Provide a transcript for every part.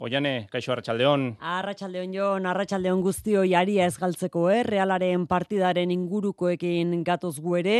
Oiane, kaixo Arratsaldeon. Arratsaldeon Jon, Arratsaldeon guztio jaria ez galtzeko, eh? Realaren partidaren ingurukoekin gatoz gu ere,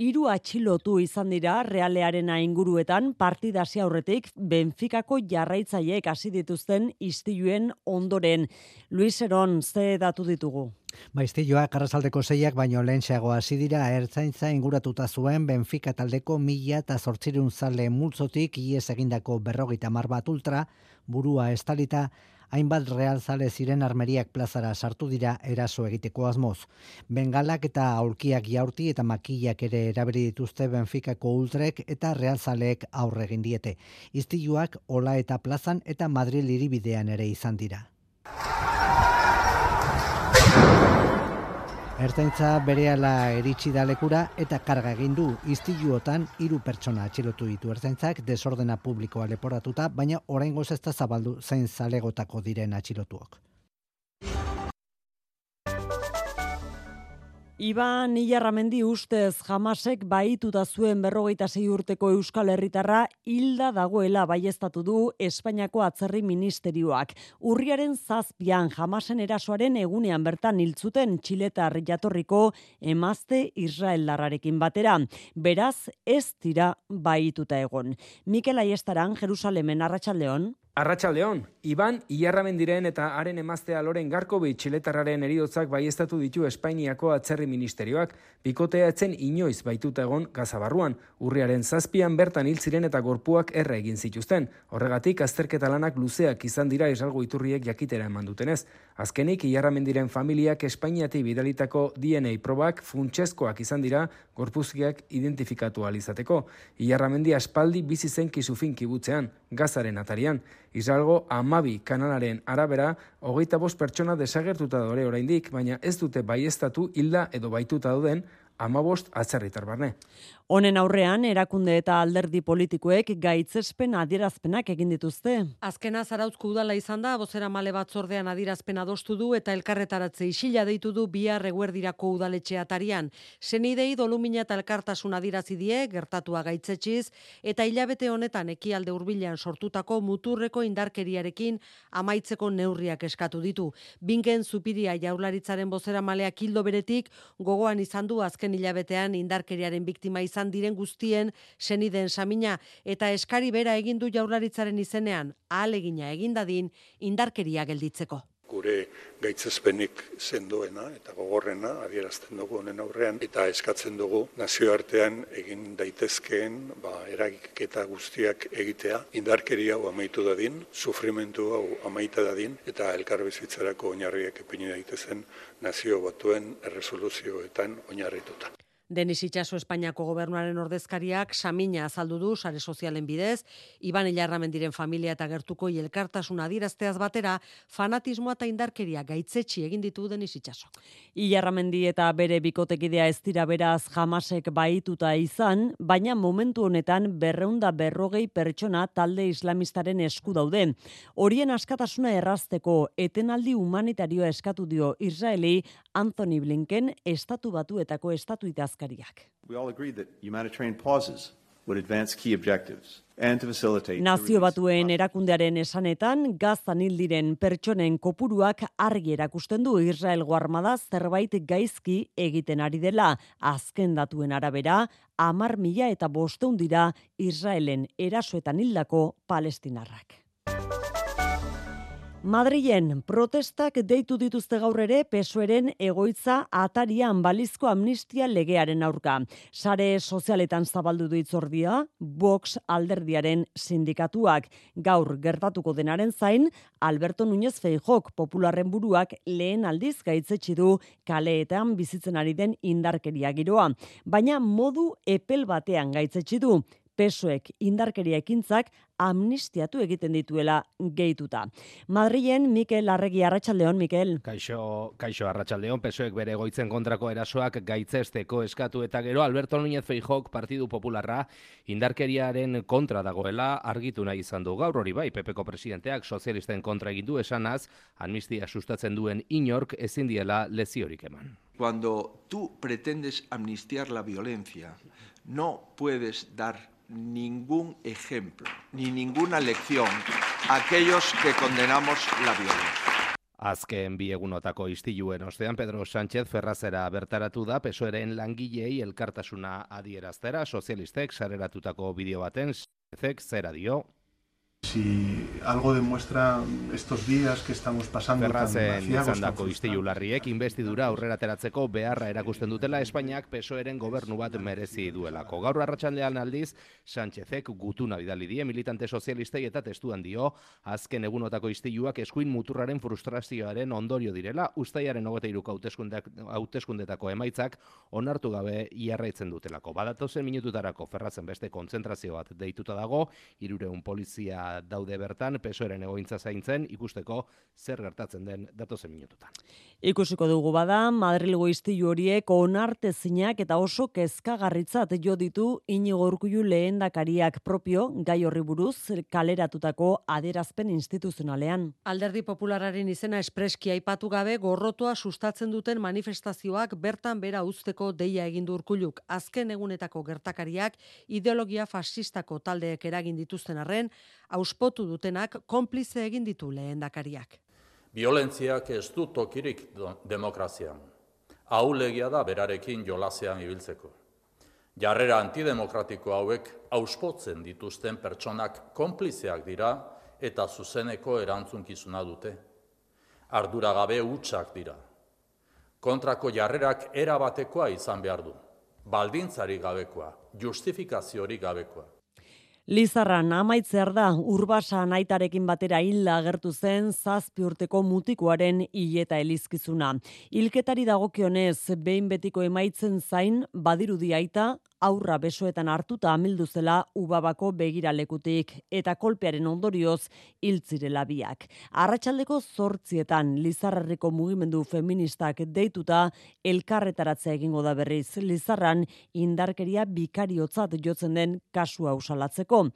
hiru atxilotu izan dira Realearena inguruetan partida aurretik Benficako jarraitzaileek hasi dituzten istiluen ondoren. Luis Eron, ze datu ditugu? Maiztilloa karrazaldeko zeiak baino lehentxeago hasi dira ertzaintza inguratuta zuen Benfica taldeko mila eta zortzirun zale multzotik ies egindako berrogita marbat ultra, burua estalita, hainbat real zale ziren armeriak plazara sartu dira eraso egiteko asmoz. Bengalak eta aurkiak jaurti eta makillak ere eraberi dituzte Benficako ultrek eta real zaleek aurre egin diete. Iztiluak Ola eta Plazan eta Madrid iribidean ere izan dira. Ertzaintza berehala eritsi da lekura eta karga egin du istiluotan hiru pertsona atxilotu ditu ertzaintzak desordena publikoa leporatuta, baina oraingoz ez da zabaldu zein zalegotako diren atxilotuok. Iban Ilarramendi ustez jamasek baituta zuen berrogeita zei urteko Euskal Herritarra hilda dagoela baiestatu du Espainiako atzerri ministerioak. Urriaren zazpian jamasen erasoaren egunean bertan hiltzuten txiletar jatorriko emazte Israel larrarekin batera. Beraz, ez dira baituta egon. Mikel Aiestaran, Jerusalemen, Arratxaldeon. Arratxaldeon, Iban Iarramendiren eta haren emaztea Loren Garkobi txiletarraren eriotzak baiestatu ditu Espainiako atzerri ministerioak, bikotea etzen inoiz baituta egon gazabarruan, urriaren zazpian bertan hil ziren eta gorpuak erra egin zituzten. Horregatik, azterketa lanak luzeak izan dira esalgo iturriek jakitera eman dutenez. Azkenik, Iarramendiren familiak Espainiati bidalitako DNA probak funtsezkoak izan dira gorpuzkiak identifikatu alizateko. Iarramendi aspaldi bizi zen kisufin kibutzean, gazaren atarian. Izalgo amabi kanalaren arabera, hogeita bost pertsona desagertuta dore oraindik, baina ez dute baiestatu hilda edo baituta duden amabost atzerritar barne. Honen aurrean, erakunde eta alderdi politikoek gaitzespen adierazpenak egin dituzte. Azkena zarauzko udala izan da, bozera male batzordean adierazpen adostu du eta elkarretaratze isila deitu du bihar eguerdirako udaletxe atarian. Senidei dolumina eta elkartasun adierazi die, gertatua gaitzetxiz, eta hilabete honetan ekialde hurbilean sortutako muturreko indarkeriarekin amaitzeko neurriak eskatu ditu. Binken zupiria jaularitzaren bozera maleak hildo beretik, gogoan izan du azken hilabetean indarkeriaren biktima izan izan diren guztien seniden samina eta eskari bera egin du jaurlaritzaren izenean ahalegina egindadin indarkeria gelditzeko. Gure gaitzespenik sendoena eta gogorrena adierazten dugu honen aurrean eta eskatzen dugu nazioartean egin daitezkeen ba eragiketa guztiak egitea. Indarkeria hau amaitu dadin sufrimentu hau amaita dadin eta elkarbizitzarako oinarriak ipini daitezen nazio batuen erresoluzioetan oinarrituta Denis Itxaso Espainiako gobernuaren ordezkariak samina azaldu du sare sozialen bidez, Iban Ilarramendiren familia eta gertuko elkartasun adirazteaz batera, fanatismoa eta indarkeria gaitzetsi egin ditu Denis Itxaso. Ilarramendi eta bere bikotekidea ez dira beraz jamasek baituta izan, baina momentu honetan berreunda berrogei pertsona talde islamistaren esku daude. Horien askatasuna errazteko etenaldi humanitarioa eskatu dio Israeli Anthony Blinken estatu batuetako estatu idazkariak. We all agree that humanitarian pauses would advance key objectives. Nazio batuen erakundearen esanetan, gazan hildiren pertsonen kopuruak argi erakusten du Israelgo armada zerbait gaizki egiten ari dela. Azken datuen arabera, amar mila eta bosteun dira Israelen erasoetan hildako palestinarrak. Madrilen protestak deitu dituzte gaur ere pesoeren egoitza atarian balizko amnistia legearen aurka. Sare sozialetan zabaldu du itzordia, Vox alderdiaren sindikatuak. Gaur gertatuko denaren zain, Alberto Núñez Feijok popularren buruak lehen aldiz gaitzetsi du kaleetan bizitzen ari den indarkeria giroa. Baina modu epel batean gaitzetsi du pesoek indarkeria ekintzak amnistiatu egiten dituela gehituta. Madrilen Mikel Arregi Arratsaldeon Mikel. Kaixo, kaixo Arratsaldeon pesoek bere goitzen kontrako erasoak gaitzesteko eskatu eta gero Alberto Núñez Feijok Partidu Popularra indarkeriaren kontra dagoela argitu nahi izan du gaur hori bai PPko presidenteak sozialisten kontra egin du esanaz amnistia sustatzen duen inork ezin diela leziorik eman. Cuando tú pretendes amnistiar la violencia, no puedes dar ningún ejemplo, ni ni ninguna lección a aquellos que condenamos la violencia. Azken bi egunotako istiluen ostean Pedro Sánchez Ferrazera bertaratu da pesoeren langilei elkartasuna adieraztera sozialistek sareratutako bideo baten zek zera dio Si algo demuestra estos días que estamos pasando Ferrazen izandako istilu larriek investidura aurrera teratzeko beharra erakusten dutela Espainiak pesoeren gobernu bat merezi duelako. Gaur arratsaldean aldiz, Sánchezek gutuna bidali die militante sozialistei eta testuan dio, azken egunotako istiluak eskuin muturraren frustrazioaren ondorio direla, ustaiaren hogeta iruko hauteskundetako emaitzak onartu gabe iarraitzen dutelako. Badatozen minututarako Ferrazen beste kontzentrazio bat deituta dago, irureun polizia daude bertan pesoeren egointza zaintzen ikusteko zer gertatzen den datozen minututan. Ikusiko dugu bada, Madrilgo istilu horiek onartezinak eta oso kezkagarritzat jo ditu inigo urkullu lehendakariak propio gai horri buruz kaleratutako aderazpen instituzionalean. Alderdi Populararen izena espreski aipatu gabe gorrotoa sustatzen duten manifestazioak bertan bera uzteko deia egin du urkulluk. Azken egunetako gertakariak ideologia fascistako taldeek eragin dituzten arren, auspotu dutenak konplize egin ditu lehendakariak. Biolentziak ez du tokirik demokrazian. Aulegia da berarekin jolasean ibiltzeko. Jarrera antidemokratiko hauek auspotzen dituzten pertsonak konplizeak dira eta zuzeneko erantzunkizuna dute. Ardura gabe utxak dira. Kontrako jarrerak erabatekoa izan behar du. Baldintzari gabekoa, justifikaziorik gabekoa. Lizarran amaitzer da urbasa naitarekin batera hila agertu zen zazpi urteko mutikoaren hileta elizkizuna. Hilketari dagokionez behin betiko emaitzen zain badirudi aita aurra besoetan hartuta amildu zela ubabako begiralekutik eta kolpearen ondorioz hiltzirela biak. Arratsaldeko zortzietan Lizarrarreko mugimendu feministak deituta elkarretaratzea egingo da berriz. Lizarran indarkeria bikariotzat jotzen den kasua usalatzeko.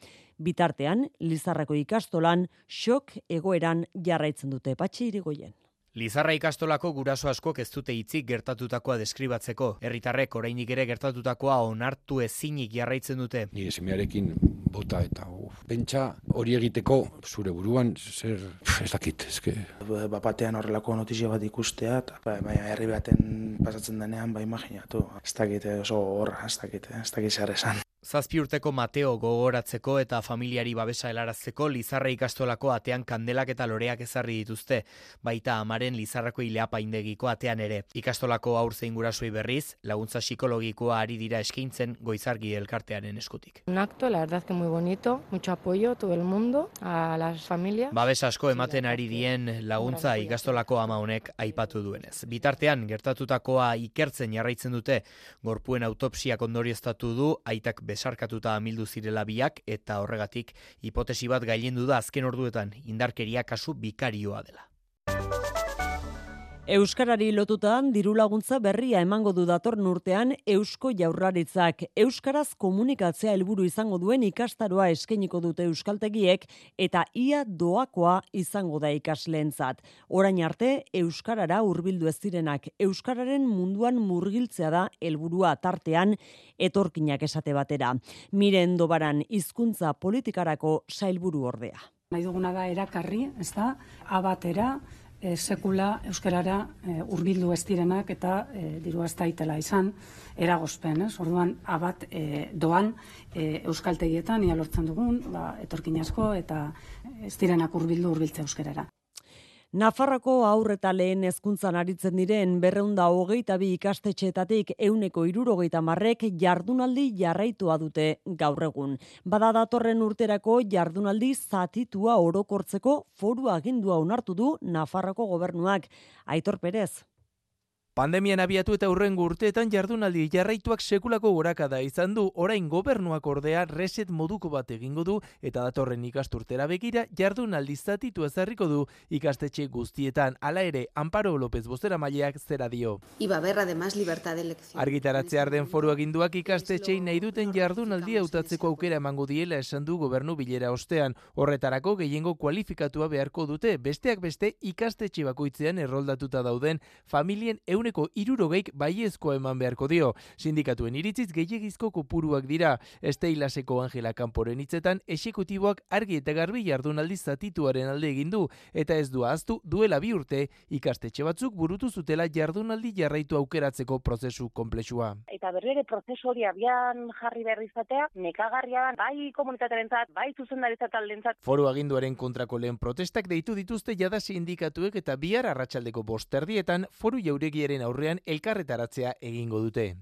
Bitartean, Lizarrako ikastolan xok egoeran jarraitzen dute patxi irigoien. Lizarra ikastolako guraso askok ez dute hitzik gertatutakoa deskribatzeko. Herritarrek oraindik ere gertatutakoa onartu ezinik jarraitzen dute. Ni esemearekin bota eta uf, pentsa hori egiteko zure buruan zer ez dakit, eske. Bapatean horrelako notizio bat ikustea, eta bai, bai, herri baten pasatzen denean, bai imaginatu. Ez dakit oso horra, ez dakit, ez dakit zer esan. Zazpi urteko Mateo gogoratzeko eta familiari babesa helarazteko Lizarra ikastolako atean kandelak eta loreak ezarri dituzte, baita amaren Lizarrako ileapa indegiko atean ere. Ikastolako aur zein gurasoi berriz, laguntza psikologikoa ari dira eskaintzen goizargi elkartearen eskutik. Un acto, la verdad que muy bonito, mucho apoyo todo el mundo a las familias. Babes asko ematen ari dien laguntza ikastolako ama honek aipatu duenez. Bitartean gertatutakoa ikertzen jarraitzen dute, gorpuen autopsiak ondorioztatu du aitak besarkatuta amildu zirela biak eta horregatik hipotesi bat gailendu da azken orduetan indarkeria kasu bikarioa dela. Euskarari lotutan diru laguntza berria emango du dator urtean Eusko Jaurlaritzak. Euskaraz komunikatzea helburu izango duen ikastaroa eskainiko dute euskaltegiek eta ia doakoa izango da ikasleentzat. Orain arte euskarara hurbildu ez direnak euskararen munduan murgiltzea da helburua tartean etorkinak esate batera. Miren dobaran hizkuntza politikarako sailburu ordea. Nahi duguna da erakarri, ez da, abatera, e, sekula euskarara e, hurbildu ez direnak eta e, diru ez izan eragozpen, ez? Orduan abat e, doan e, euskaltegietan ia lortzen dugun, ba etorkin asko eta ez direnak hurbildu hurbiltze euskarara. Nafarroko aurre eta lehen hezkuntzan aritzen diren berreunda hogeita bi ikastetxeetatik euneko irurogeita marrek jardunaldi jarraitua dute gaur egun. Bada datorren urterako jardunaldi zatitua orokortzeko foru agindua onartu du Nafarroko gobernuak. Aitor Perez. Pandemian abiatu eta urrengo urteetan jardunaldi jarraituak sekulako gorakada izan du, orain gobernuak ordea reset moduko bat egingo du eta datorren ikasturtera begira jardunaldi zatitu ezarriko du ikastetxe guztietan. Hala ere, Amparo López Bostera Maileak zera dio. Iba haber además libertad de elección. Argitaratze arden foru aginduak ikastetxei nahi duten jardunaldi hautatzeko aukera emango diela esan du gobernu bilera ostean. Horretarako gehiengo kualifikatua beharko dute, besteak beste ikastetxe bakoitzean erroldatuta dauden familien euneko irurogeik baiezkoa eman beharko dio. Sindikatuen iritziz gehiagizko kopuruak dira. Esteilaseko Angela Kamporen hitzetan, esekutiboak argi eta garbi jardunaldi zatituaren alde egin du eta ez du ahaztu duela bi urte ikastetxe batzuk burutu zutela jardunaldi jarraitu aukeratzeko prozesu konplexua. Eta berri ere prozesu hori abian jarri behar izatea, nekagarria da, bai komunitatearentzat, bai zuzendaritza taldentzat. Foru aginduaren kontrako lehen protestak deitu dituzte jada sindikatuek eta bihar arratsaldeko bosterdietan foru jauregiaren aurrean elkarretaratzea egingo dute.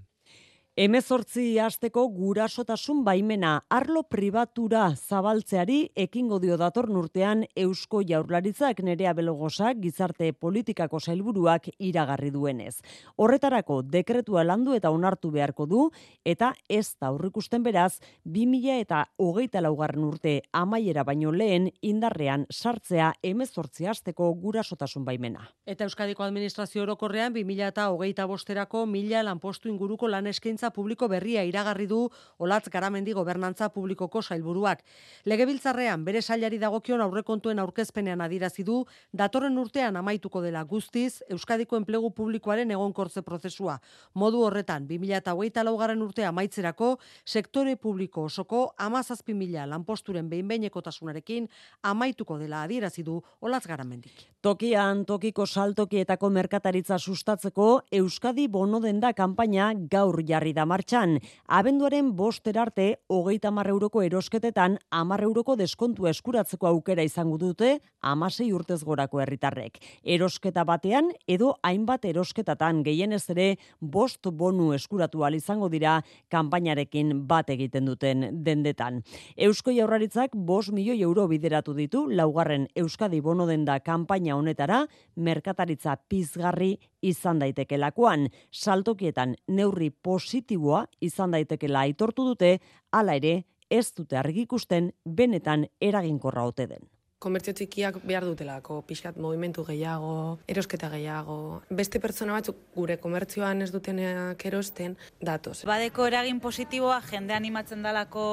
Hemezortzi hasteko gurasotasun baimena arlo pribatura zabaltzeari ekingo dio datorn urtean Eusko Jaurlaritzak nerea belogosak gizarte politikako sailburuak iragarri duenez. Horretarako dekretua landu eta onartu beharko du eta ez da aurrikusten beraz 2000 eta hogeita laugarren urte amaiera baino lehen indarrean sartzea hemezortzi hasteko gurasotasun baimena. Eta Euskadiko Administrazio Orokorrean 2000 eta hogeita bosterako mila lanpostu inguruko lan eskaintza publiko berria iragarri du Olatz Garamendi gobernantza publikoko sailburuak. Legebiltzarrean bere sailari dagokion aurrekontuen aurkezpenean adirazi du datorren urtean amaituko dela guztiz Euskadiko enplegu publikoaren egonkortze prozesua. Modu horretan 2024 garren urtea amaitzerako sektore publiko osoko 17.000 lanposturen behinbeinekotasunarekin amaituko dela adierazi du Olatz Garamendik. Tokian tokiko saltokietako merkataritza sustatzeko Euskadi bono denda kanpaina gaur jarri da martxan. Abenduaren boster arte, hogeita mar euroko erosketetan, amar euroko deskontu eskuratzeko aukera izango dute, amasei urtez gorako herritarrek. Erosketa batean, edo hainbat erosketatan gehienez ere, bost bonu eskuratu izango dira, kanpainarekin bat egiten duten dendetan. Eusko jaurraritzak bost milioi euro bideratu ditu, laugarren Euskadi bono denda kanpaina honetara, merkataritza pizgarri izan daitekelakoan, saltokietan neurri positiboa izan daitekela aitortu dute, hala ere ez dute argikusten benetan eraginkorra ote den komertzio txikiak behar dutelako, pixkat movimentu gehiago, erosketa gehiago. Beste pertsona batzuk gure komertzioan ez dutenak erosten, datoz. Badeko eragin positiboa jende animatzen dalako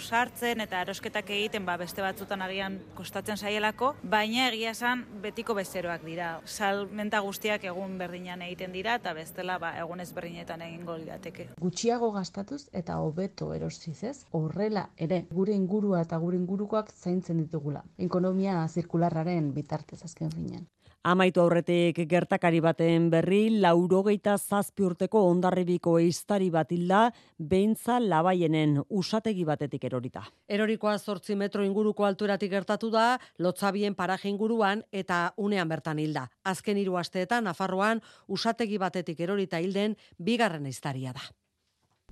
sartzen eta erosketak egiten ba, beste batzutan agian kostatzen saielako, baina egia esan betiko bezeroak dira. Salmenta guztiak egun berdinan egiten dira eta bestela ba, egun ez berdinetan egin lirateke. Gutxiago gastatuz eta hobeto erosiz ez, horrela ere gure ingurua eta gure ingurukoak zaintzen ditugula ekonomia zirkularraren bitartez azken finean. Amaitu aurretik gertakari baten berri, laurogeita zazpi urteko ondarribiko eiztari bat hilda, beintza labaienen usategi batetik erorita. Erorikoa zortzi metro inguruko altueratik gertatu da, lotzabien paraje inguruan eta unean bertan hilda. Azken hiru asteetan, Nafarroan, usategi batetik erorita hilden, bigarren eiztaria da.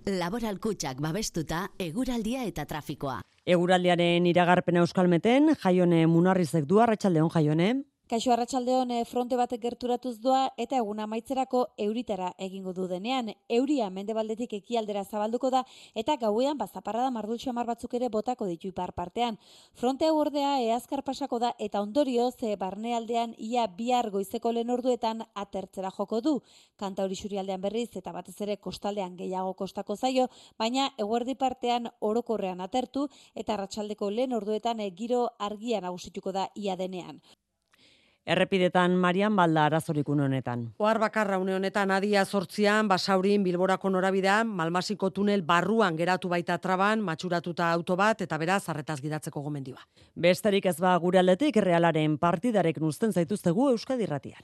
Laboral kutsak babestuta, eguraldia eta trafikoa. Eguraldiaren iragarpena euskalmeten, jaione munarrizek du, arratsaldeon jaione. Kaixo arratsaldeon eh, fronte batek gerturatuz doa eta egun amaitzerako euritara egingo du denean. Euria mendebaldetik ekialdera zabalduko da eta gauean bazaparra da mardulxo amar batzuk ere botako ditu ipar partean. Fronte hau ordea eazkar pasako da eta ondorio ze barnealdean ia bihar goizeko lehen orduetan atertzera joko du. Kanta hori xurialdean berriz eta batez ere kostaldean gehiago kostako zaio, baina eguerdi partean orokorrean atertu eta arratsaldeko lehen orduetan giro argia nagusituko da ia denean. Errepidetan Marian Balda arazorik honetan. Ohar bakarra une honetan adia sortzian, basaurin, bilborako norabidean, malmasiko tunel barruan geratu baita traban, matxuratuta auto bat, eta beraz, arretaz gidatzeko gomendioa. Besterik ez ba gure aldetik, realaren partidarek nuzten zaituztegu Euskadi ratian.